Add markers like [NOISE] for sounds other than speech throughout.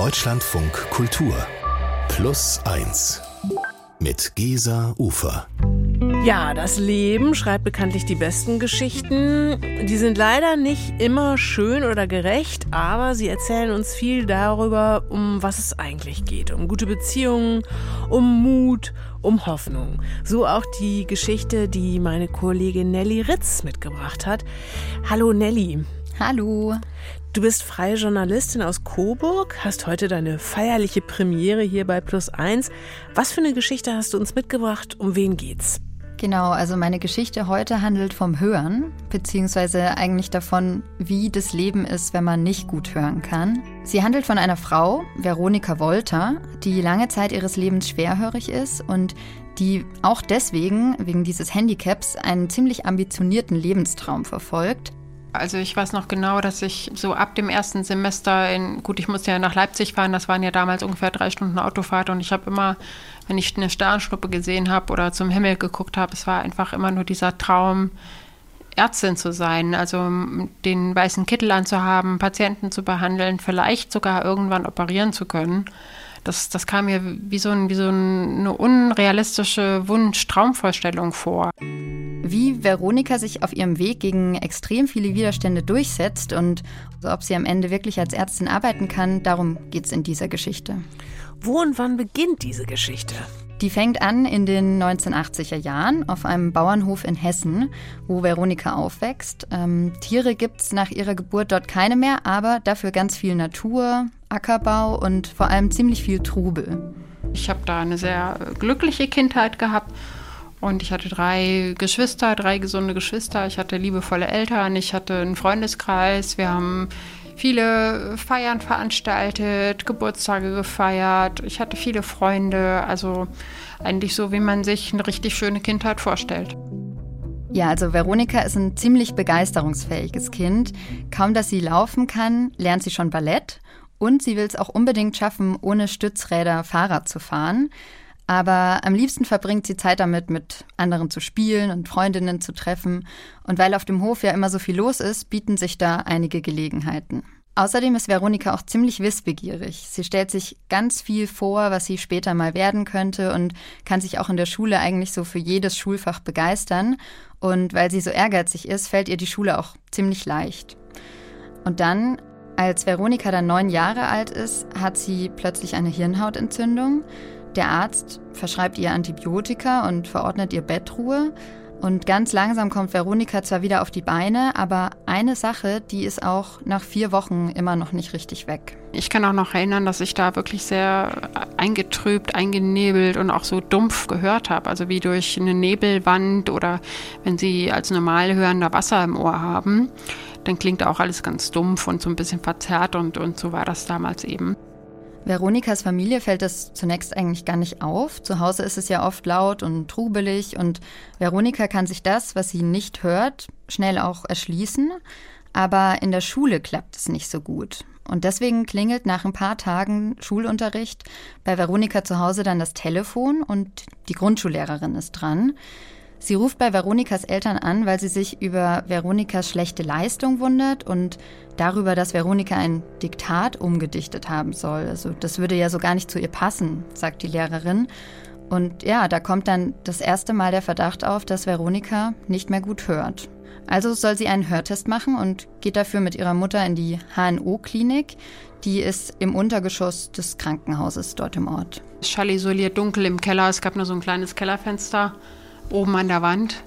Deutschlandfunk Kultur Plus 1 mit Gesa Ufer. Ja, das Leben schreibt bekanntlich die besten Geschichten. Die sind leider nicht immer schön oder gerecht, aber sie erzählen uns viel darüber, um was es eigentlich geht. Um gute Beziehungen, um Mut, um Hoffnung. So auch die Geschichte, die meine Kollegin Nelly Ritz mitgebracht hat. Hallo Nelly. Hallo. Du bist freie Journalistin aus Coburg, hast heute deine feierliche Premiere hier bei Plus 1. Was für eine Geschichte hast du uns mitgebracht? Um wen geht's? Genau, also meine Geschichte heute handelt vom Hören, beziehungsweise eigentlich davon, wie das Leben ist, wenn man nicht gut hören kann. Sie handelt von einer Frau, Veronika Wolter, die lange Zeit ihres Lebens schwerhörig ist und die auch deswegen, wegen dieses Handicaps, einen ziemlich ambitionierten Lebenstraum verfolgt. Also ich weiß noch genau, dass ich so ab dem ersten Semester in, gut, ich musste ja nach Leipzig fahren, das waren ja damals ungefähr drei Stunden Autofahrt und ich habe immer, wenn ich eine Sternschnuppe gesehen habe oder zum Himmel geguckt habe, es war einfach immer nur dieser Traum, Ärztin zu sein, also den weißen Kittel anzuhaben, Patienten zu behandeln, vielleicht sogar irgendwann operieren zu können. Das, das kam mir wie so, ein, wie so eine unrealistische Wunsch-Traumvorstellung vor wie Veronika sich auf ihrem Weg gegen extrem viele Widerstände durchsetzt und ob sie am Ende wirklich als Ärztin arbeiten kann, darum geht es in dieser Geschichte. Wo und wann beginnt diese Geschichte? Die fängt an in den 1980er Jahren auf einem Bauernhof in Hessen, wo Veronika aufwächst. Ähm, Tiere gibt es nach ihrer Geburt dort keine mehr, aber dafür ganz viel Natur, Ackerbau und vor allem ziemlich viel Trubel. Ich habe da eine sehr glückliche Kindheit gehabt und ich hatte drei Geschwister, drei gesunde Geschwister. Ich hatte liebevolle Eltern. Ich hatte einen Freundeskreis. Wir haben viele Feiern veranstaltet, Geburtstage gefeiert. Ich hatte viele Freunde. Also eigentlich so, wie man sich eine richtig schöne Kindheit vorstellt. Ja, also Veronika ist ein ziemlich begeisterungsfähiges Kind. Kaum dass sie laufen kann, lernt sie schon Ballett. Und sie will es auch unbedingt schaffen, ohne Stützräder Fahrrad zu fahren. Aber am liebsten verbringt sie Zeit damit, mit anderen zu spielen und Freundinnen zu treffen. Und weil auf dem Hof ja immer so viel los ist, bieten sich da einige Gelegenheiten. Außerdem ist Veronika auch ziemlich wissbegierig. Sie stellt sich ganz viel vor, was sie später mal werden könnte und kann sich auch in der Schule eigentlich so für jedes Schulfach begeistern. Und weil sie so ehrgeizig ist, fällt ihr die Schule auch ziemlich leicht. Und dann, als Veronika dann neun Jahre alt ist, hat sie plötzlich eine Hirnhautentzündung. Der Arzt verschreibt ihr Antibiotika und verordnet ihr Bettruhe. Und ganz langsam kommt Veronika zwar wieder auf die Beine, aber eine Sache, die ist auch nach vier Wochen immer noch nicht richtig weg. Ich kann auch noch erinnern, dass ich da wirklich sehr eingetrübt, eingenebelt und auch so dumpf gehört habe. Also wie durch eine Nebelwand oder wenn Sie als normal hörender Wasser im Ohr haben, dann klingt auch alles ganz dumpf und so ein bisschen verzerrt und, und so war das damals eben. Veronikas Familie fällt das zunächst eigentlich gar nicht auf. Zu Hause ist es ja oft laut und trubelig und Veronika kann sich das, was sie nicht hört, schnell auch erschließen. Aber in der Schule klappt es nicht so gut. Und deswegen klingelt nach ein paar Tagen Schulunterricht bei Veronika zu Hause dann das Telefon und die Grundschullehrerin ist dran. Sie ruft bei Veronikas Eltern an, weil sie sich über Veronikas schlechte Leistung wundert und darüber, dass Veronika ein Diktat umgedichtet haben soll. Also das würde ja so gar nicht zu ihr passen, sagt die Lehrerin. Und ja, da kommt dann das erste Mal der Verdacht auf, dass Veronika nicht mehr gut hört. Also soll sie einen Hörtest machen und geht dafür mit ihrer Mutter in die HNO-Klinik. Die ist im Untergeschoss des Krankenhauses dort im Ort. Schallisoliert dunkel im Keller. Es gab nur so ein kleines Kellerfenster oben an der Wand.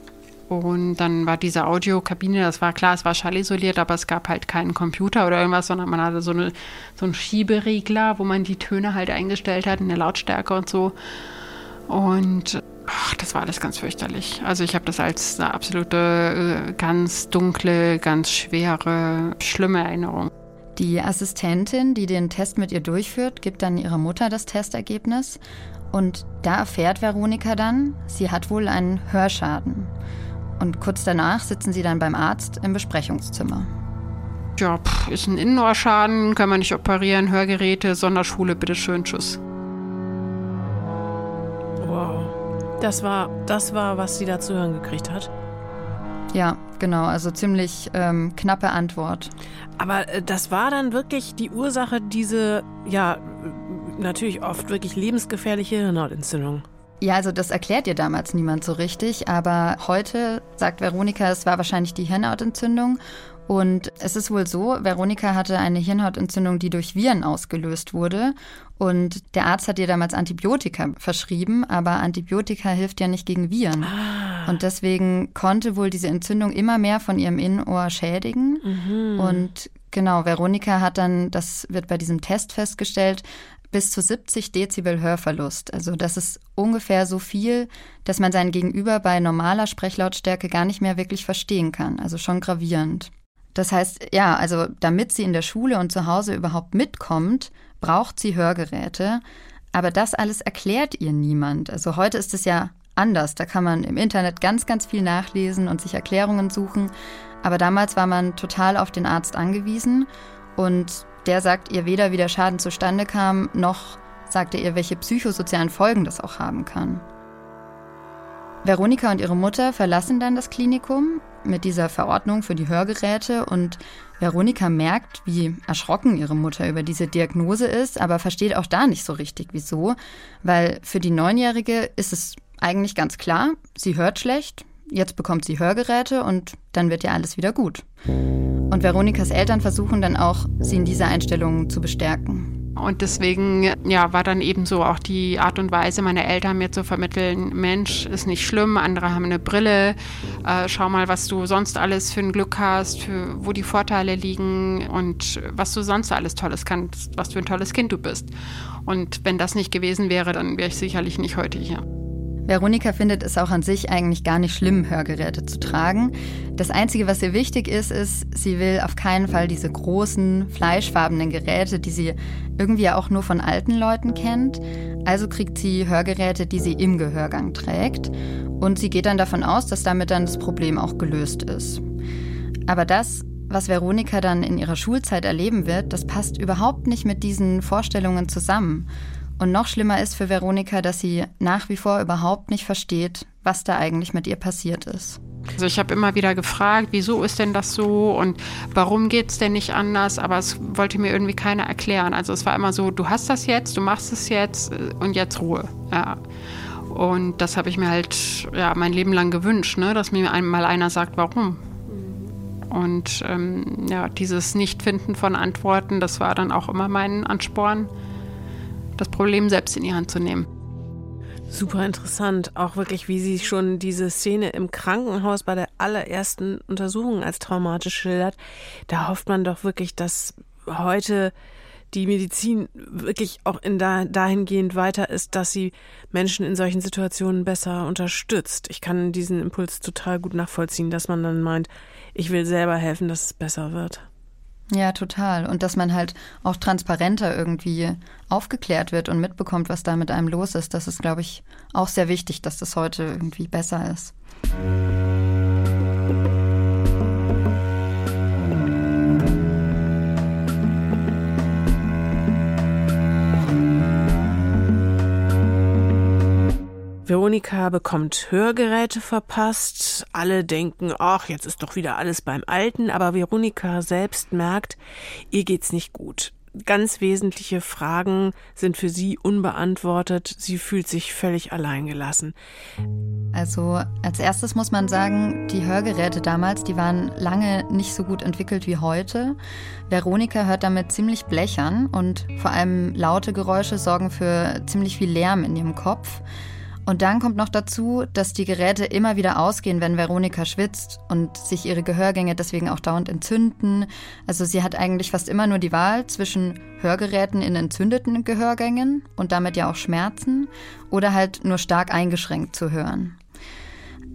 Und dann war diese Audiokabine, das war klar, es war schallisoliert, aber es gab halt keinen Computer oder irgendwas, sondern man hatte so, eine, so einen Schieberegler, wo man die Töne halt eingestellt hat, eine Lautstärke und so. Und ach, das war alles ganz fürchterlich. Also ich habe das als eine absolute, äh, ganz dunkle, ganz schwere, schlimme Erinnerung. Die Assistentin, die den Test mit ihr durchführt, gibt dann ihrer Mutter das Testergebnis und da erfährt Veronika dann, sie hat wohl einen Hörschaden. Und kurz danach sitzen sie dann beim Arzt im Besprechungszimmer. Ja, pff, ist ein Innenohrschaden, kann man nicht operieren, Hörgeräte, Sonderschule, bitteschön, tschüss. Wow. Das war, das war, was sie da zu hören gekriegt hat? Ja, genau, also ziemlich ähm, knappe Antwort. Aber äh, das war dann wirklich die Ursache, diese, ja, natürlich oft wirklich lebensgefährliche Hirnhautentzündung. Ja, also das erklärt ihr damals niemand so richtig, aber heute sagt Veronika, es war wahrscheinlich die Hirnhautentzündung. Und es ist wohl so, Veronika hatte eine Hirnhautentzündung, die durch Viren ausgelöst wurde. Und der Arzt hat ihr damals Antibiotika verschrieben, aber Antibiotika hilft ja nicht gegen Viren. Ah. Und deswegen konnte wohl diese Entzündung immer mehr von ihrem Innenohr schädigen. Mhm. Und genau, Veronika hat dann, das wird bei diesem Test festgestellt, bis zu 70 Dezibel Hörverlust. Also das ist ungefähr so viel, dass man sein Gegenüber bei normaler Sprechlautstärke gar nicht mehr wirklich verstehen kann. Also schon gravierend. Das heißt, ja, also damit sie in der Schule und zu Hause überhaupt mitkommt, braucht sie Hörgeräte. Aber das alles erklärt ihr niemand. Also heute ist es ja anders. Da kann man im Internet ganz, ganz viel nachlesen und sich Erklärungen suchen. Aber damals war man total auf den Arzt angewiesen und der sagt ihr weder, wie der Schaden zustande kam, noch sagt er ihr, welche psychosozialen Folgen das auch haben kann. Veronika und ihre Mutter verlassen dann das Klinikum mit dieser Verordnung für die Hörgeräte und Veronika merkt, wie erschrocken ihre Mutter über diese Diagnose ist, aber versteht auch da nicht so richtig, wieso, weil für die Neunjährige ist es eigentlich ganz klar, sie hört schlecht, jetzt bekommt sie Hörgeräte und dann wird ja alles wieder gut. Und Veronikas Eltern versuchen dann auch, sie in dieser Einstellung zu bestärken. Und deswegen ja, war dann eben so auch die Art und Weise meiner Eltern mir zu vermitteln, Mensch, ist nicht schlimm, andere haben eine Brille, äh, schau mal, was du sonst alles für ein Glück hast, für, wo die Vorteile liegen und was du sonst alles Tolles kannst, was für ein tolles Kind du bist. Und wenn das nicht gewesen wäre, dann wäre ich sicherlich nicht heute hier. Veronika findet es auch an sich eigentlich gar nicht schlimm, Hörgeräte zu tragen. Das Einzige, was ihr wichtig ist, ist, sie will auf keinen Fall diese großen, fleischfarbenen Geräte, die sie irgendwie auch nur von alten Leuten kennt. Also kriegt sie Hörgeräte, die sie im Gehörgang trägt. Und sie geht dann davon aus, dass damit dann das Problem auch gelöst ist. Aber das, was Veronika dann in ihrer Schulzeit erleben wird, das passt überhaupt nicht mit diesen Vorstellungen zusammen. Und noch schlimmer ist für Veronika, dass sie nach wie vor überhaupt nicht versteht, was da eigentlich mit ihr passiert ist. Also ich habe immer wieder gefragt, wieso ist denn das so und warum geht es denn nicht anders, aber es wollte mir irgendwie keiner erklären. Also es war immer so, du hast das jetzt, du machst es jetzt äh, und jetzt Ruhe. Ja. Und das habe ich mir halt ja, mein Leben lang gewünscht, ne? dass mir einmal einer sagt, warum. Und ähm, ja, dieses Nichtfinden von Antworten, das war dann auch immer mein Ansporn, das Problem selbst in die Hand zu nehmen. Super interessant, auch wirklich, wie sie schon diese Szene im Krankenhaus bei der allerersten Untersuchung als traumatisch schildert. Da hofft man doch wirklich, dass heute die Medizin wirklich auch in da, dahingehend weiter ist, dass sie Menschen in solchen Situationen besser unterstützt. Ich kann diesen Impuls total gut nachvollziehen, dass man dann meint, ich will selber helfen, dass es besser wird. Ja, total. Und dass man halt auch transparenter irgendwie aufgeklärt wird und mitbekommt, was da mit einem los ist. Das ist, glaube ich, auch sehr wichtig, dass das heute irgendwie besser ist. Veronika bekommt Hörgeräte verpasst. Alle denken, ach, jetzt ist doch wieder alles beim Alten. Aber Veronika selbst merkt, ihr geht's nicht gut. Ganz wesentliche Fragen sind für sie unbeantwortet. Sie fühlt sich völlig alleingelassen. Also als erstes muss man sagen, die Hörgeräte damals, die waren lange nicht so gut entwickelt wie heute. Veronika hört damit ziemlich blechern und vor allem laute Geräusche sorgen für ziemlich viel Lärm in ihrem Kopf. Und dann kommt noch dazu, dass die Geräte immer wieder ausgehen, wenn Veronika schwitzt und sich ihre Gehörgänge deswegen auch dauernd entzünden. Also sie hat eigentlich fast immer nur die Wahl zwischen Hörgeräten in entzündeten Gehörgängen und damit ja auch Schmerzen oder halt nur stark eingeschränkt zu hören.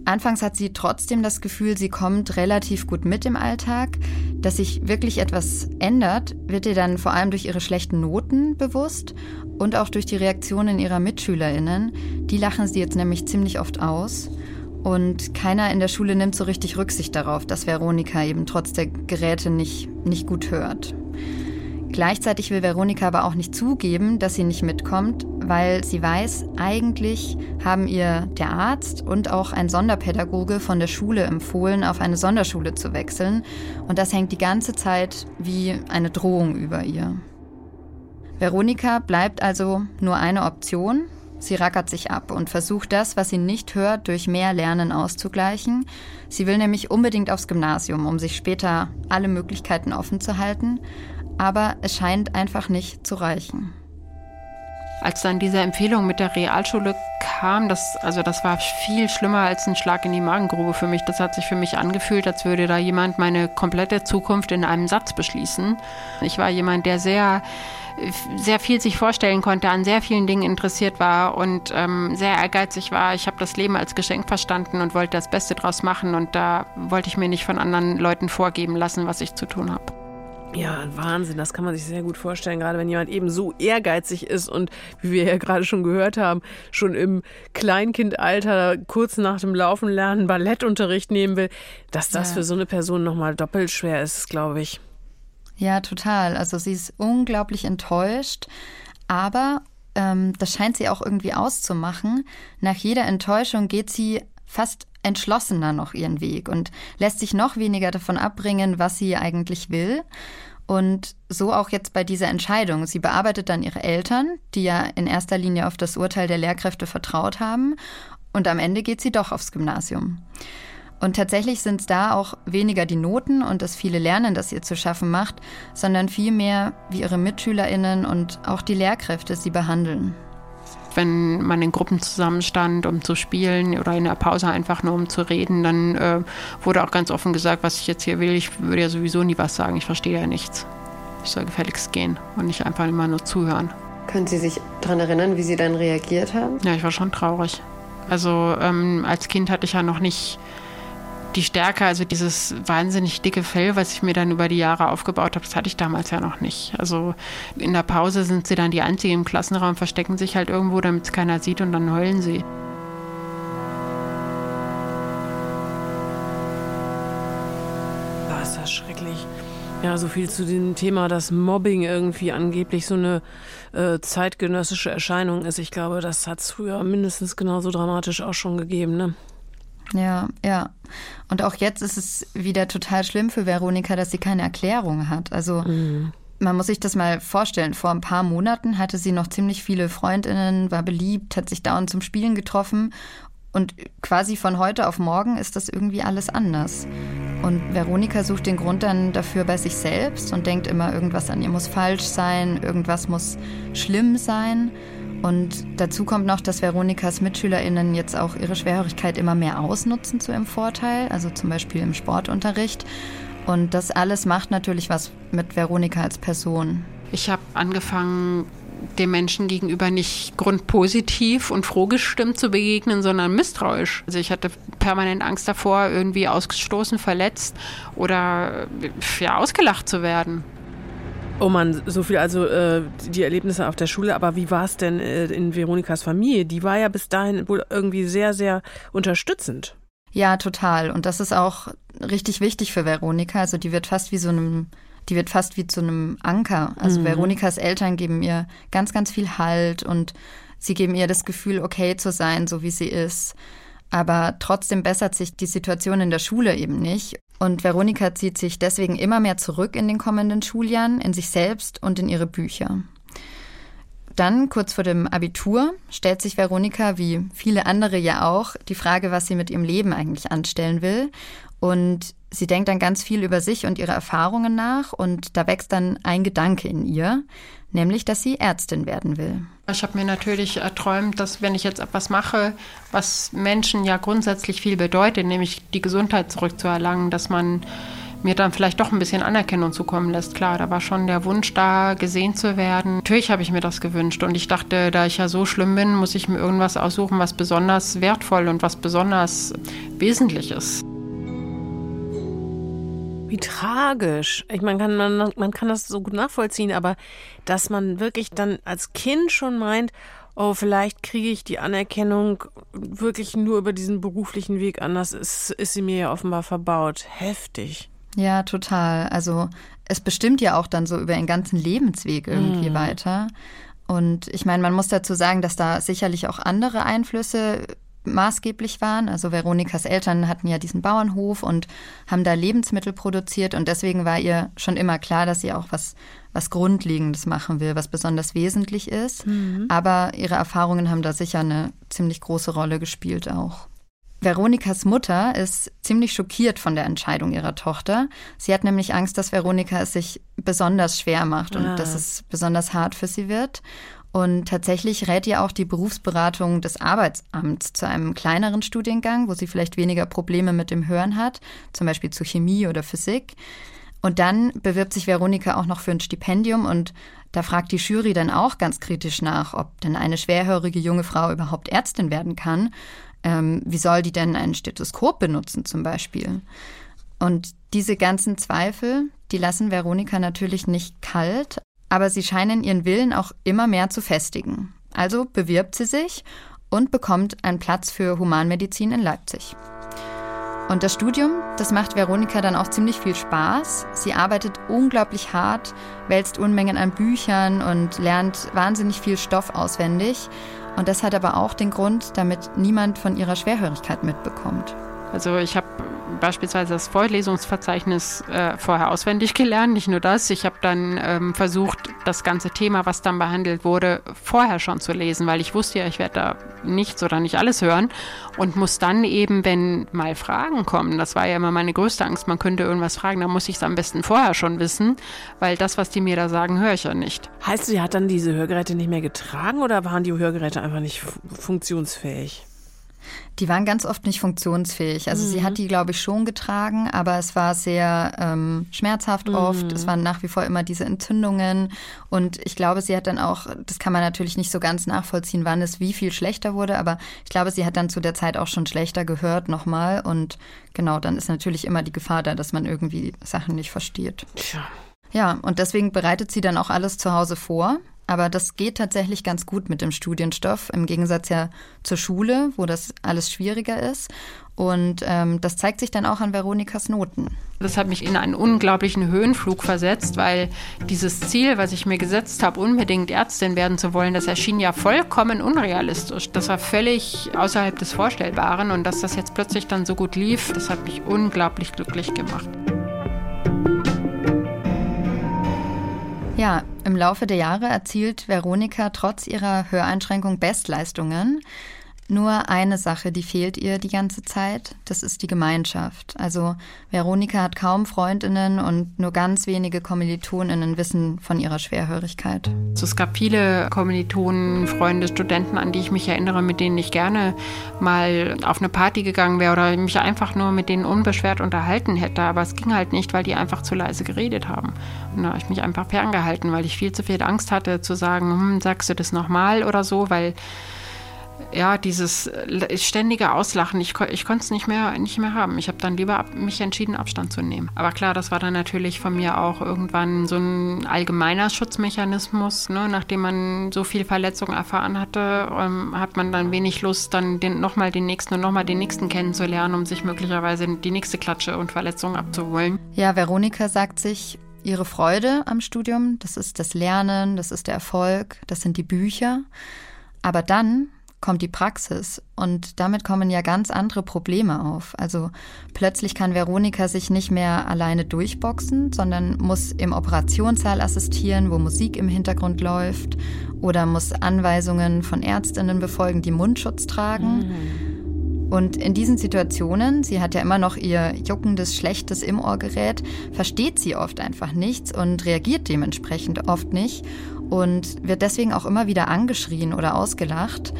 Anfangs hat sie trotzdem das Gefühl, sie kommt relativ gut mit im Alltag. Dass sich wirklich etwas ändert, wird ihr dann vor allem durch ihre schlechten Noten bewusst und auch durch die Reaktionen ihrer Mitschülerinnen. Die lachen sie jetzt nämlich ziemlich oft aus. Und keiner in der Schule nimmt so richtig Rücksicht darauf, dass Veronika eben trotz der Geräte nicht, nicht gut hört. Gleichzeitig will Veronika aber auch nicht zugeben, dass sie nicht mitkommt, weil sie weiß, eigentlich haben ihr der Arzt und auch ein Sonderpädagoge von der Schule empfohlen, auf eine Sonderschule zu wechseln. Und das hängt die ganze Zeit wie eine Drohung über ihr. Veronika bleibt also nur eine Option. Sie rackert sich ab und versucht das, was sie nicht hört, durch mehr Lernen auszugleichen. Sie will nämlich unbedingt aufs Gymnasium, um sich später alle Möglichkeiten offen zu halten. Aber es scheint einfach nicht zu reichen. Als dann diese Empfehlung mit der Realschule kam, das, also das war viel schlimmer als ein Schlag in die Magengrube für mich. Das hat sich für mich angefühlt, als würde da jemand meine komplette Zukunft in einem Satz beschließen. Ich war jemand, der sehr sehr viel sich vorstellen konnte, an sehr vielen Dingen interessiert war und ähm, sehr ehrgeizig war. Ich habe das Leben als Geschenk verstanden und wollte das Beste draus machen und da wollte ich mir nicht von anderen Leuten vorgeben lassen, was ich zu tun habe. Ja, Wahnsinn, das kann man sich sehr gut vorstellen, gerade wenn jemand eben so ehrgeizig ist und wie wir ja gerade schon gehört haben, schon im Kleinkindalter kurz nach dem Laufen lernen Ballettunterricht nehmen will, dass das ja. für so eine Person nochmal doppelt schwer ist, glaube ich. Ja, total. Also sie ist unglaublich enttäuscht, aber ähm, das scheint sie auch irgendwie auszumachen. Nach jeder Enttäuschung geht sie fast entschlossener noch ihren Weg und lässt sich noch weniger davon abbringen, was sie eigentlich will. Und so auch jetzt bei dieser Entscheidung. Sie bearbeitet dann ihre Eltern, die ja in erster Linie auf das Urteil der Lehrkräfte vertraut haben. Und am Ende geht sie doch aufs Gymnasium. Und tatsächlich sind es da auch weniger die Noten und das viele Lernen, das ihr zu schaffen macht, sondern vielmehr, wie ihre MitschülerInnen und auch die Lehrkräfte sie behandeln. Wenn man in Gruppen zusammenstand, um zu spielen oder in der Pause einfach nur um zu reden, dann äh, wurde auch ganz offen gesagt, was ich jetzt hier will. Ich würde ja sowieso nie was sagen, ich verstehe ja nichts. Ich soll gefälligst gehen und nicht einfach immer nur zuhören. Können Sie sich daran erinnern, wie Sie dann reagiert haben? Ja, ich war schon traurig. Also ähm, als Kind hatte ich ja noch nicht die Stärke, also dieses wahnsinnig dicke Fell, was ich mir dann über die Jahre aufgebaut habe, das hatte ich damals ja noch nicht. Also in der Pause sind sie dann die Einzigen im Klassenraum, verstecken sich halt irgendwo, damit es keiner sieht und dann heulen sie. War ist das schrecklich. Ja, so viel zu dem Thema, dass Mobbing irgendwie angeblich so eine äh, zeitgenössische Erscheinung ist. Ich glaube, das hat es früher mindestens genauso dramatisch auch schon gegeben, ne? Ja, ja. Und auch jetzt ist es wieder total schlimm für Veronika, dass sie keine Erklärung hat. Also mhm. man muss sich das mal vorstellen. Vor ein paar Monaten hatte sie noch ziemlich viele Freundinnen, war beliebt, hat sich dauernd zum Spielen getroffen. Und quasi von heute auf morgen ist das irgendwie alles anders. Und Veronika sucht den Grund dann dafür bei sich selbst und denkt immer, irgendwas an ihr muss falsch sein, irgendwas muss schlimm sein. Und dazu kommt noch, dass Veronikas MitschülerInnen jetzt auch ihre Schwerhörigkeit immer mehr ausnutzen zu ihrem Vorteil, also zum Beispiel im Sportunterricht. Und das alles macht natürlich was mit Veronika als Person. Ich habe angefangen, dem Menschen gegenüber nicht grundpositiv und froh gestimmt zu begegnen, sondern misstrauisch. Also ich hatte permanent Angst davor, irgendwie ausgestoßen, verletzt oder ja, ausgelacht zu werden. Oh Mann, so viel also äh, die Erlebnisse auf der Schule. Aber wie war es denn äh, in Veronikas Familie? Die war ja bis dahin wohl irgendwie sehr, sehr unterstützend. Ja, total. Und das ist auch richtig wichtig für Veronika. Also die wird fast wie so einem, die wird fast wie zu einem Anker. Also mhm. Veronikas Eltern geben ihr ganz, ganz viel Halt und sie geben ihr das Gefühl, okay zu sein, so wie sie ist. Aber trotzdem bessert sich die Situation in der Schule eben nicht. Und Veronika zieht sich deswegen immer mehr zurück in den kommenden Schuljahren, in sich selbst und in ihre Bücher. Dann, kurz vor dem Abitur, stellt sich Veronika, wie viele andere ja auch, die Frage, was sie mit ihrem Leben eigentlich anstellen will. Und sie denkt dann ganz viel über sich und ihre Erfahrungen nach. Und da wächst dann ein Gedanke in ihr, nämlich, dass sie Ärztin werden will. Ich habe mir natürlich erträumt, dass wenn ich jetzt etwas mache, was Menschen ja grundsätzlich viel bedeutet, nämlich die Gesundheit zurückzuerlangen, dass man mir dann vielleicht doch ein bisschen Anerkennung zukommen lässt. Klar, da war schon der Wunsch da, gesehen zu werden. Natürlich habe ich mir das gewünscht und ich dachte, da ich ja so schlimm bin, muss ich mir irgendwas aussuchen, was besonders wertvoll und was besonders wesentlich ist. Wie tragisch. Ich meine, kann, man, man kann das so gut nachvollziehen, aber dass man wirklich dann als Kind schon meint, oh, vielleicht kriege ich die Anerkennung wirklich nur über diesen beruflichen Weg anders, ist, ist sie mir ja offenbar verbaut. Heftig. Ja, total. Also es bestimmt ja auch dann so über den ganzen Lebensweg irgendwie mm. weiter. Und ich meine, man muss dazu sagen, dass da sicherlich auch andere Einflüsse maßgeblich waren. Also Veronikas Eltern hatten ja diesen Bauernhof und haben da Lebensmittel produziert und deswegen war ihr schon immer klar, dass sie auch was, was Grundlegendes machen will, was besonders wesentlich ist. Mhm. Aber ihre Erfahrungen haben da sicher eine ziemlich große Rolle gespielt auch. Veronikas Mutter ist ziemlich schockiert von der Entscheidung ihrer Tochter. Sie hat nämlich Angst, dass Veronika es sich besonders schwer macht und ah. dass es besonders hart für sie wird. Und tatsächlich rät ihr auch die Berufsberatung des Arbeitsamts zu einem kleineren Studiengang, wo sie vielleicht weniger Probleme mit dem Hören hat, zum Beispiel zu Chemie oder Physik. Und dann bewirbt sich Veronika auch noch für ein Stipendium und da fragt die Jury dann auch ganz kritisch nach, ob denn eine schwerhörige junge Frau überhaupt Ärztin werden kann. Ähm, wie soll die denn ein Stethoskop benutzen zum Beispiel? Und diese ganzen Zweifel, die lassen Veronika natürlich nicht kalt, aber sie scheinen ihren Willen auch immer mehr zu festigen. Also bewirbt sie sich und bekommt einen Platz für Humanmedizin in Leipzig. Und das Studium, das macht Veronika dann auch ziemlich viel Spaß. Sie arbeitet unglaublich hart, wälzt Unmengen an Büchern und lernt wahnsinnig viel Stoff auswendig. Und das hat aber auch den Grund, damit niemand von ihrer Schwerhörigkeit mitbekommt. Also ich habe beispielsweise das Vorlesungsverzeichnis äh, vorher auswendig [LAUGHS] gelernt. Nicht nur das, ich habe dann ähm, versucht, das ganze Thema, was dann behandelt wurde, vorher schon zu lesen, weil ich wusste ja, ich werde da nichts oder nicht alles hören und muss dann eben, wenn mal Fragen kommen, das war ja immer meine größte Angst, man könnte irgendwas fragen, dann muss ich es am besten vorher schon wissen, weil das, was die mir da sagen, höre ich ja nicht. Heißt, sie hat dann diese Hörgeräte nicht mehr getragen oder waren die Hörgeräte einfach nicht funktionsfähig? Die waren ganz oft nicht funktionsfähig. Also mhm. sie hat die, glaube ich, schon getragen, aber es war sehr ähm, schmerzhaft mhm. oft. Es waren nach wie vor immer diese Entzündungen. Und ich glaube, sie hat dann auch, das kann man natürlich nicht so ganz nachvollziehen, wann es wie viel schlechter wurde, aber ich glaube, sie hat dann zu der Zeit auch schon schlechter gehört nochmal. Und genau, dann ist natürlich immer die Gefahr da, dass man irgendwie Sachen nicht versteht. Tja. Ja, und deswegen bereitet sie dann auch alles zu Hause vor. Aber das geht tatsächlich ganz gut mit dem Studienstoff, im Gegensatz ja zur Schule, wo das alles schwieriger ist. Und ähm, das zeigt sich dann auch an Veronikas Noten. Das hat mich in einen unglaublichen Höhenflug versetzt, weil dieses Ziel, was ich mir gesetzt habe, unbedingt Ärztin werden zu wollen, das erschien ja vollkommen unrealistisch. Das war völlig außerhalb des Vorstellbaren. Und dass das jetzt plötzlich dann so gut lief, das hat mich unglaublich glücklich gemacht. Ja, im Laufe der Jahre erzielt Veronika trotz ihrer Höreinschränkung Bestleistungen. Nur eine Sache, die fehlt ihr die ganze Zeit, das ist die Gemeinschaft. Also Veronika hat kaum Freundinnen und nur ganz wenige Kommilitoninnen wissen von ihrer Schwerhörigkeit. Es gab viele Kommilitonen, Freunde, Studenten, an die ich mich erinnere, mit denen ich gerne mal auf eine Party gegangen wäre oder mich einfach nur mit denen unbeschwert unterhalten hätte. Aber es ging halt nicht, weil die einfach zu leise geredet haben. Und da habe ich mich einfach ferngehalten, weil ich viel zu viel Angst hatte zu sagen, hm, sagst du das nochmal oder so, weil ja, dieses äh, ständige Auslachen, ich, ich konnte es nicht mehr, nicht mehr haben. Ich habe dann lieber ab, mich entschieden, Abstand zu nehmen. Aber klar, das war dann natürlich von mir auch irgendwann so ein allgemeiner Schutzmechanismus. Ne? Nachdem man so viel Verletzung erfahren hatte, ähm, hat man dann wenig Lust, dann den, nochmal den nächsten und nochmal den nächsten kennenzulernen, um sich möglicherweise die nächste Klatsche und Verletzung abzuholen. Ja, Veronika sagt sich, ihre Freude am Studium, das ist das Lernen, das ist der Erfolg, das sind die Bücher. Aber dann kommt die Praxis und damit kommen ja ganz andere Probleme auf. Also plötzlich kann Veronika sich nicht mehr alleine durchboxen, sondern muss im Operationssaal assistieren, wo Musik im Hintergrund läuft oder muss Anweisungen von Ärztinnen befolgen, die Mundschutz tragen. Mhm. Und in diesen Situationen, sie hat ja immer noch ihr juckendes, schlechtes im Ohrgerät, versteht sie oft einfach nichts und reagiert dementsprechend oft nicht und wird deswegen auch immer wieder angeschrien oder ausgelacht.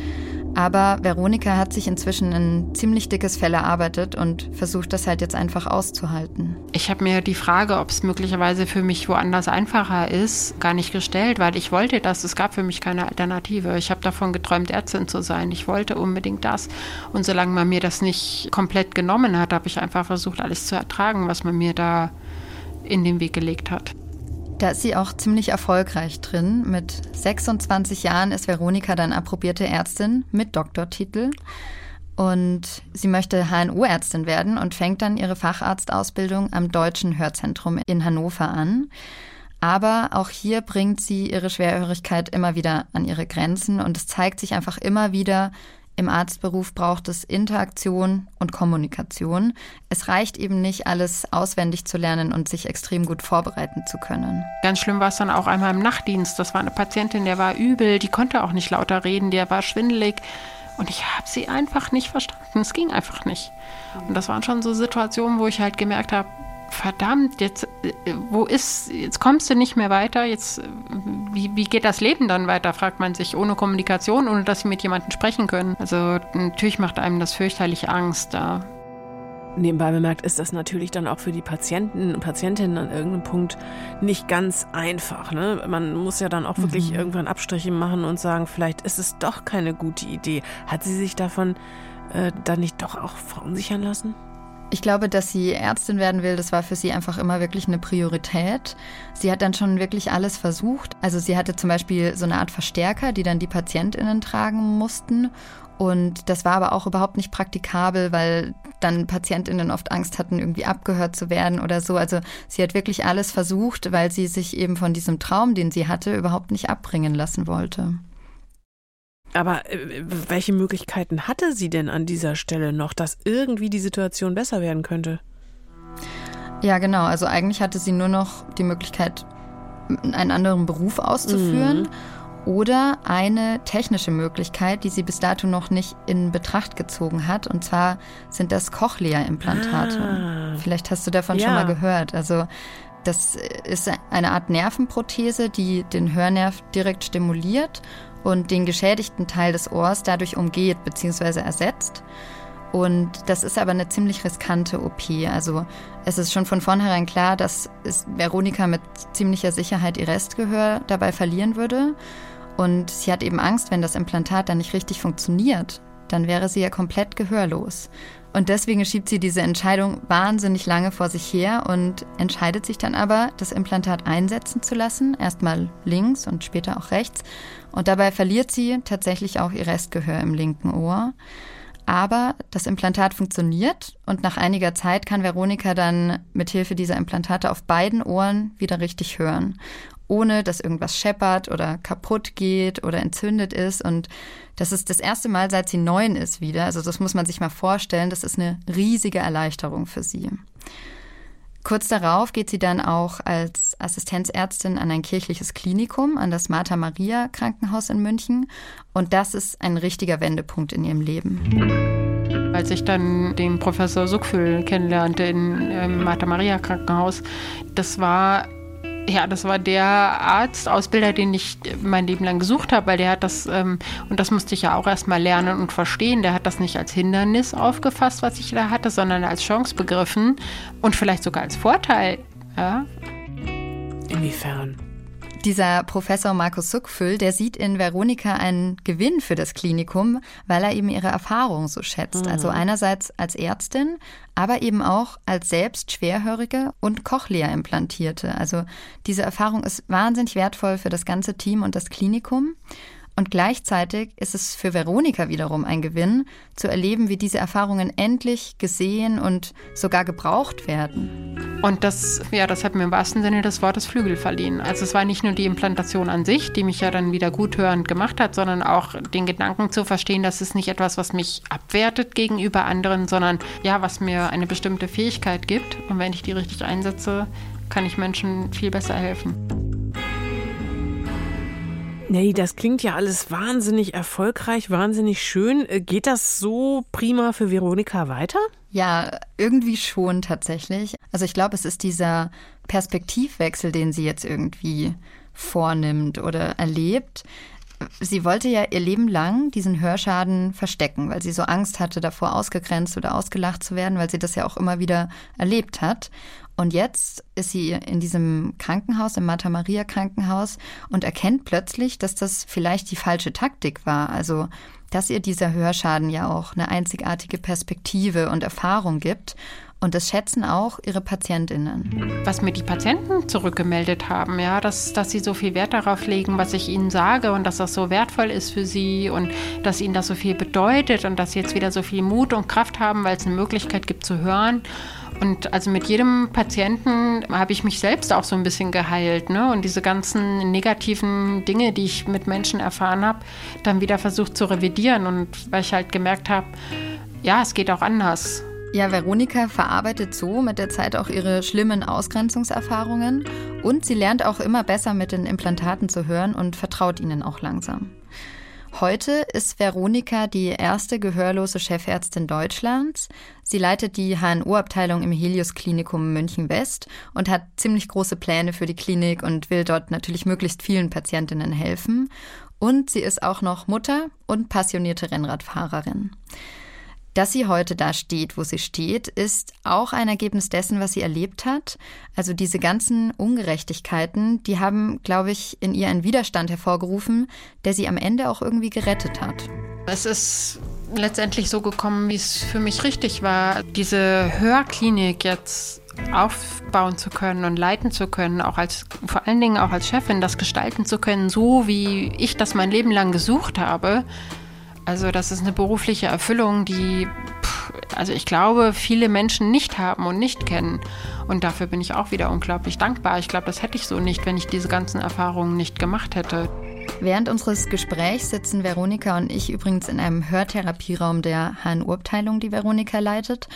Aber Veronika hat sich inzwischen ein ziemlich dickes Fell erarbeitet und versucht das halt jetzt einfach auszuhalten. Ich habe mir die Frage, ob es möglicherweise für mich woanders einfacher ist, gar nicht gestellt, weil ich wollte das. Es gab für mich keine Alternative. Ich habe davon geträumt, Ärztin zu sein. Ich wollte unbedingt das. Und solange man mir das nicht komplett genommen hat, habe ich einfach versucht, alles zu ertragen, was man mir da in den Weg gelegt hat. Da ist sie auch ziemlich erfolgreich drin. Mit 26 Jahren ist Veronika dann approbierte Ärztin mit Doktortitel. Und sie möchte HNO-Ärztin werden und fängt dann ihre Facharztausbildung am Deutschen Hörzentrum in Hannover an. Aber auch hier bringt sie ihre Schwerhörigkeit immer wieder an ihre Grenzen und es zeigt sich einfach immer wieder, im Arztberuf braucht es Interaktion und Kommunikation. Es reicht eben nicht, alles auswendig zu lernen und sich extrem gut vorbereiten zu können. Ganz schlimm war es dann auch einmal im Nachtdienst. Das war eine Patientin, der war übel, die konnte auch nicht lauter reden, der war schwindelig. Und ich habe sie einfach nicht verstanden. Es ging einfach nicht. Und das waren schon so Situationen, wo ich halt gemerkt habe, verdammt, jetzt, äh, wo ist, jetzt kommst du nicht mehr weiter, jetzt, wie, wie geht das Leben dann weiter, fragt man sich, ohne Kommunikation, ohne dass sie mit jemandem sprechen können. Also natürlich macht einem das fürchterlich Angst da. Nebenbei bemerkt ist das natürlich dann auch für die Patienten und Patientinnen an irgendeinem Punkt nicht ganz einfach. Ne? Man muss ja dann auch wirklich mhm. irgendwann Abstriche machen und sagen, vielleicht ist es doch keine gute Idee. Hat sie sich davon äh, dann nicht doch auch verunsichern lassen? Ich glaube, dass sie Ärztin werden will, das war für sie einfach immer wirklich eine Priorität. Sie hat dann schon wirklich alles versucht. Also sie hatte zum Beispiel so eine Art Verstärker, die dann die PatientInnen tragen mussten. Und das war aber auch überhaupt nicht praktikabel, weil dann PatientInnen oft Angst hatten, irgendwie abgehört zu werden oder so. Also sie hat wirklich alles versucht, weil sie sich eben von diesem Traum, den sie hatte, überhaupt nicht abbringen lassen wollte. Aber äh, welche Möglichkeiten hatte sie denn an dieser Stelle noch, dass irgendwie die Situation besser werden könnte? Ja, genau. Also eigentlich hatte sie nur noch die Möglichkeit, einen anderen Beruf auszuführen. Mhm. Oder eine technische Möglichkeit, die sie bis dato noch nicht in Betracht gezogen hat. Und zwar sind das Cochlea-Implantate. Ah. Vielleicht hast du davon ja. schon mal gehört. Also das ist eine Art Nervenprothese, die den Hörnerv direkt stimuliert und den geschädigten Teil des Ohrs dadurch umgeht bzw. ersetzt. Und das ist aber eine ziemlich riskante OP. Also es ist schon von vornherein klar, dass Veronika mit ziemlicher Sicherheit ihr Restgehör dabei verlieren würde. Und sie hat eben Angst, wenn das Implantat dann nicht richtig funktioniert, dann wäre sie ja komplett gehörlos. Und deswegen schiebt sie diese Entscheidung wahnsinnig lange vor sich her und entscheidet sich dann aber, das Implantat einsetzen zu lassen, erstmal links und später auch rechts. Und dabei verliert sie tatsächlich auch ihr Restgehör im linken Ohr. Aber das Implantat funktioniert und nach einiger Zeit kann Veronika dann mit Hilfe dieser Implantate auf beiden Ohren wieder richtig hören ohne dass irgendwas scheppert oder kaputt geht oder entzündet ist. Und das ist das erste Mal, seit sie neun ist wieder. Also das muss man sich mal vorstellen. Das ist eine riesige Erleichterung für sie. Kurz darauf geht sie dann auch als Assistenzärztin an ein kirchliches Klinikum, an das Martha Maria Krankenhaus in München. Und das ist ein richtiger Wendepunkt in ihrem Leben. Als ich dann den Professor Suckfüll kennenlernte im ähm, Martha Maria Krankenhaus, das war ja, das war der Arztausbilder, den ich mein Leben lang gesucht habe, weil der hat das, ähm, und das musste ich ja auch erstmal lernen und verstehen, der hat das nicht als Hindernis aufgefasst, was ich da hatte, sondern als Chance begriffen und vielleicht sogar als Vorteil. Ja. Inwiefern? Dieser Professor Markus Suckfüll, der sieht in Veronika einen Gewinn für das Klinikum, weil er eben ihre Erfahrung so schätzt. Mhm. Also einerseits als Ärztin, aber eben auch als selbst Schwerhörige und Cochlea-Implantierte. Also diese Erfahrung ist wahnsinnig wertvoll für das ganze Team und das Klinikum. Und gleichzeitig ist es für Veronika wiederum ein Gewinn, zu erleben, wie diese Erfahrungen endlich gesehen und sogar gebraucht werden. Und das, ja, das hat mir im wahrsten Sinne des Wortes Flügel verliehen. Also es war nicht nur die Implantation an sich, die mich ja dann wieder gut hörend gemacht hat, sondern auch den Gedanken zu verstehen, dass es nicht etwas, was mich abwertet gegenüber anderen, sondern ja, was mir eine bestimmte Fähigkeit gibt. Und wenn ich die richtig einsetze, kann ich Menschen viel besser helfen. Nee, das klingt ja alles wahnsinnig erfolgreich, wahnsinnig schön. Äh, geht das so prima für Veronika weiter? Ja, irgendwie schon tatsächlich. Also ich glaube, es ist dieser Perspektivwechsel, den sie jetzt irgendwie vornimmt oder erlebt. Sie wollte ja ihr Leben lang diesen Hörschaden verstecken, weil sie so Angst hatte, davor ausgegrenzt oder ausgelacht zu werden, weil sie das ja auch immer wieder erlebt hat. Und jetzt ist sie in diesem Krankenhaus, im Martha Maria Krankenhaus und erkennt plötzlich, dass das vielleicht die falsche Taktik war. Also, dass ihr dieser Hörschaden ja auch eine einzigartige Perspektive und Erfahrung gibt. Und das schätzen auch ihre Patientinnen. Was mir die Patienten zurückgemeldet haben, ja, dass, dass sie so viel Wert darauf legen, was ich ihnen sage und dass das so wertvoll ist für sie und dass ihnen das so viel bedeutet und dass sie jetzt wieder so viel Mut und Kraft haben, weil es eine Möglichkeit gibt zu hören. Und also mit jedem Patienten habe ich mich selbst auch so ein bisschen geheilt. Ne? Und diese ganzen negativen Dinge, die ich mit Menschen erfahren habe, dann wieder versucht zu revidieren. Und weil ich halt gemerkt habe, ja, es geht auch anders. Ja, Veronika verarbeitet so mit der Zeit auch ihre schlimmen Ausgrenzungserfahrungen und sie lernt auch immer besser mit den Implantaten zu hören und vertraut ihnen auch langsam. Heute ist Veronika die erste gehörlose Chefärztin Deutschlands. Sie leitet die HNO-Abteilung im Helios Klinikum München West und hat ziemlich große Pläne für die Klinik und will dort natürlich möglichst vielen Patientinnen helfen. Und sie ist auch noch Mutter und passionierte Rennradfahrerin. Dass sie heute da steht, wo sie steht, ist auch ein Ergebnis dessen, was sie erlebt hat. Also diese ganzen Ungerechtigkeiten, die haben, glaube ich, in ihr einen Widerstand hervorgerufen, der sie am Ende auch irgendwie gerettet hat. Es ist letztendlich so gekommen, wie es für mich richtig war, diese Hörklinik jetzt aufbauen zu können und leiten zu können, auch als vor allen Dingen auch als Chefin das gestalten zu können, so wie ich das mein Leben lang gesucht habe. Also das ist eine berufliche Erfüllung, die, also ich glaube, viele Menschen nicht haben und nicht kennen. Und dafür bin ich auch wieder unglaublich dankbar. Ich glaube, das hätte ich so nicht, wenn ich diese ganzen Erfahrungen nicht gemacht hätte. Während unseres Gesprächs sitzen Veronika und ich übrigens in einem Hörtherapieraum der HNU-Abteilung, die Veronika leitet.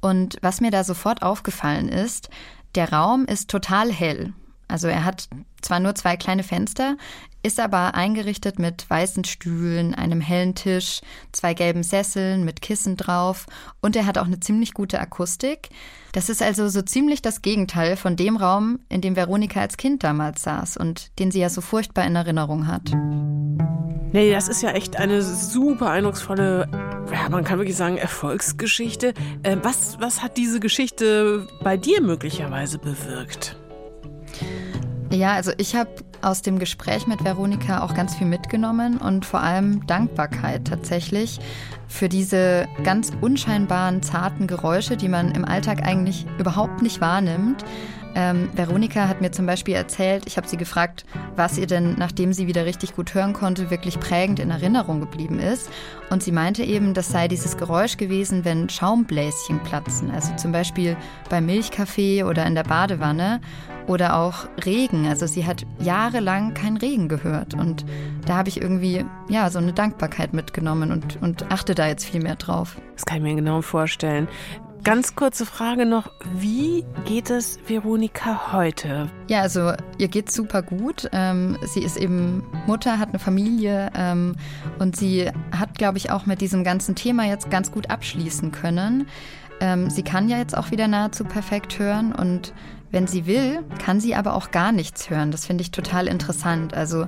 Und was mir da sofort aufgefallen ist, der Raum ist total hell. Also er hat zwar nur zwei kleine Fenster, ist aber eingerichtet mit weißen Stühlen, einem hellen Tisch, zwei gelben Sesseln mit Kissen drauf und er hat auch eine ziemlich gute Akustik. Das ist also so ziemlich das Gegenteil von dem Raum, in dem Veronika als Kind damals saß und den sie ja so furchtbar in Erinnerung hat. Nee, das ist ja echt eine super eindrucksvolle, ja, man kann wirklich sagen, Erfolgsgeschichte. Äh, was, was hat diese Geschichte bei dir möglicherweise bewirkt? Ja, also ich habe aus dem Gespräch mit Veronika auch ganz viel mitgenommen und vor allem Dankbarkeit tatsächlich für diese ganz unscheinbaren, zarten Geräusche, die man im Alltag eigentlich überhaupt nicht wahrnimmt. Ähm, Veronika hat mir zum Beispiel erzählt, ich habe sie gefragt, was ihr denn, nachdem sie wieder richtig gut hören konnte, wirklich prägend in Erinnerung geblieben ist. Und sie meinte eben, das sei dieses Geräusch gewesen, wenn Schaumbläschen platzen. Also zum Beispiel beim Milchkaffee oder in der Badewanne oder auch Regen. Also sie hat jahrelang keinen Regen gehört. Und da habe ich irgendwie ja so eine Dankbarkeit mitgenommen und, und achte da jetzt viel mehr drauf. Das kann ich mir genau vorstellen. Ganz kurze Frage noch, wie geht es Veronika heute? Ja, also ihr geht super gut. Ähm, sie ist eben Mutter, hat eine Familie ähm, und sie hat, glaube ich, auch mit diesem ganzen Thema jetzt ganz gut abschließen können. Ähm, sie kann ja jetzt auch wieder nahezu perfekt hören und wenn sie will, kann sie aber auch gar nichts hören. Das finde ich total interessant. Also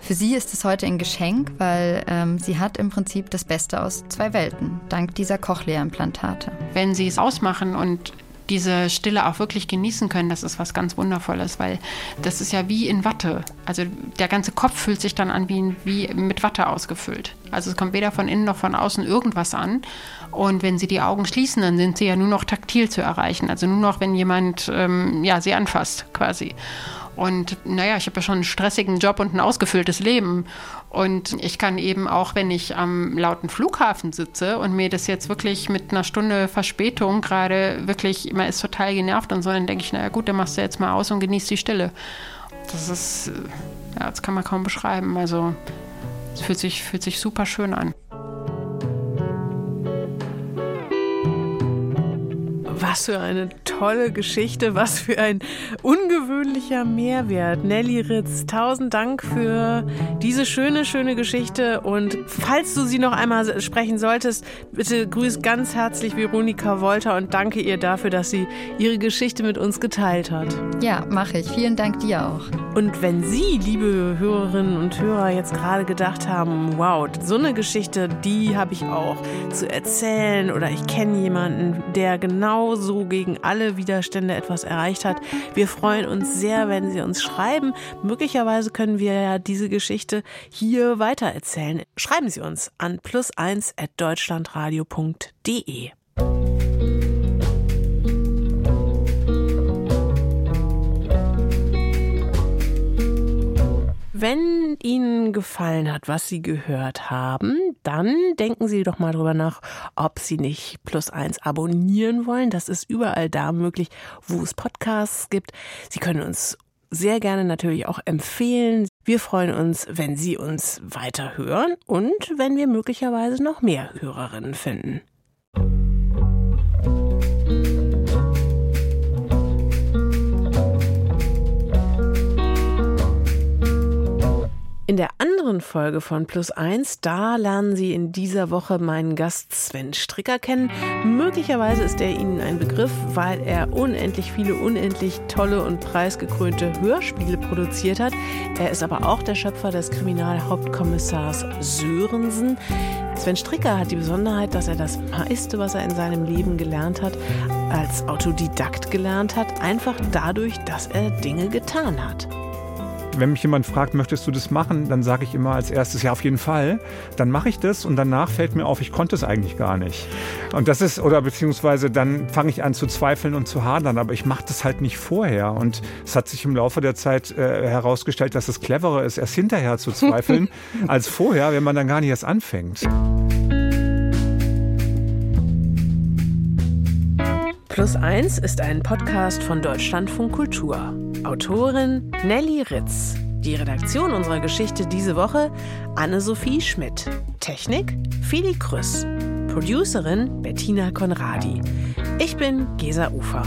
für sie ist es heute ein Geschenk, weil ähm, sie hat im Prinzip das Beste aus zwei Welten, dank dieser Cochlea-Implantate. Wenn sie es ausmachen und diese Stille auch wirklich genießen können, das ist was ganz Wundervolles, weil das ist ja wie in Watte. Also der ganze Kopf fühlt sich dann an wie, wie mit Watte ausgefüllt. Also es kommt weder von innen noch von außen irgendwas an. Und wenn sie die Augen schließen, dann sind sie ja nur noch taktil zu erreichen. Also nur noch, wenn jemand ähm, ja, sie anfasst quasi. Und naja, ich habe ja schon einen stressigen Job und ein ausgefülltes Leben. Und ich kann eben auch, wenn ich am lauten Flughafen sitze und mir das jetzt wirklich mit einer Stunde Verspätung gerade wirklich, man ist total genervt und so, dann denke ich, naja gut, dann machst du jetzt mal aus und genießt die Stille. Das ist, ja, das kann man kaum beschreiben. Also es fühlt sich, fühlt sich super schön an. Was für eine tolle Geschichte, was für ein ungewöhnlicher Mehrwert. Nelly Ritz, tausend Dank für diese schöne, schöne Geschichte. Und falls du sie noch einmal sprechen solltest, bitte grüß ganz herzlich Veronika Wolter und danke ihr dafür, dass sie ihre Geschichte mit uns geteilt hat. Ja, mache ich. Vielen Dank dir auch. Und wenn Sie, liebe Hörerinnen und Hörer, jetzt gerade gedacht haben, wow, so eine Geschichte, die habe ich auch zu erzählen oder ich kenne jemanden, der genau so gegen alle Widerstände etwas erreicht hat. Wir freuen uns sehr, wenn Sie uns schreiben. Möglicherweise können wir ja diese Geschichte hier weitererzählen. Schreiben Sie uns an plus1 Wenn Ihnen gefallen hat, was Sie gehört haben, dann denken Sie doch mal drüber nach, ob Sie nicht Plus eins abonnieren wollen. Das ist überall da möglich, wo es Podcasts gibt. Sie können uns sehr gerne natürlich auch empfehlen. Wir freuen uns, wenn Sie uns weiter hören und wenn wir möglicherweise noch mehr Hörerinnen finden. In der anderen Folge von Plus Eins, da lernen Sie in dieser Woche meinen Gast Sven Stricker kennen. Möglicherweise ist er Ihnen ein Begriff, weil er unendlich viele, unendlich tolle und preisgekrönte Hörspiele produziert hat. Er ist aber auch der Schöpfer des Kriminalhauptkommissars Sörensen. Sven Stricker hat die Besonderheit, dass er das meiste, was er in seinem Leben gelernt hat, als Autodidakt gelernt hat, einfach dadurch, dass er Dinge getan hat. Wenn mich jemand fragt, möchtest du das machen, dann sage ich immer als erstes, ja, auf jeden Fall. Dann mache ich das und danach fällt mir auf, ich konnte es eigentlich gar nicht. Und das ist, oder beziehungsweise dann fange ich an zu zweifeln und zu hadern, aber ich mache das halt nicht vorher. Und es hat sich im Laufe der Zeit äh, herausgestellt, dass es cleverer ist, erst hinterher zu zweifeln, [LAUGHS] als vorher, wenn man dann gar nicht erst anfängt. Plus eins ist ein Podcast von Deutschlandfunk Kultur. Autorin Nelly Ritz. Die Redaktion unserer Geschichte diese Woche Anne-Sophie Schmidt. Technik Feli Krüss. Producerin Bettina Konradi. Ich bin Gesa Ufer.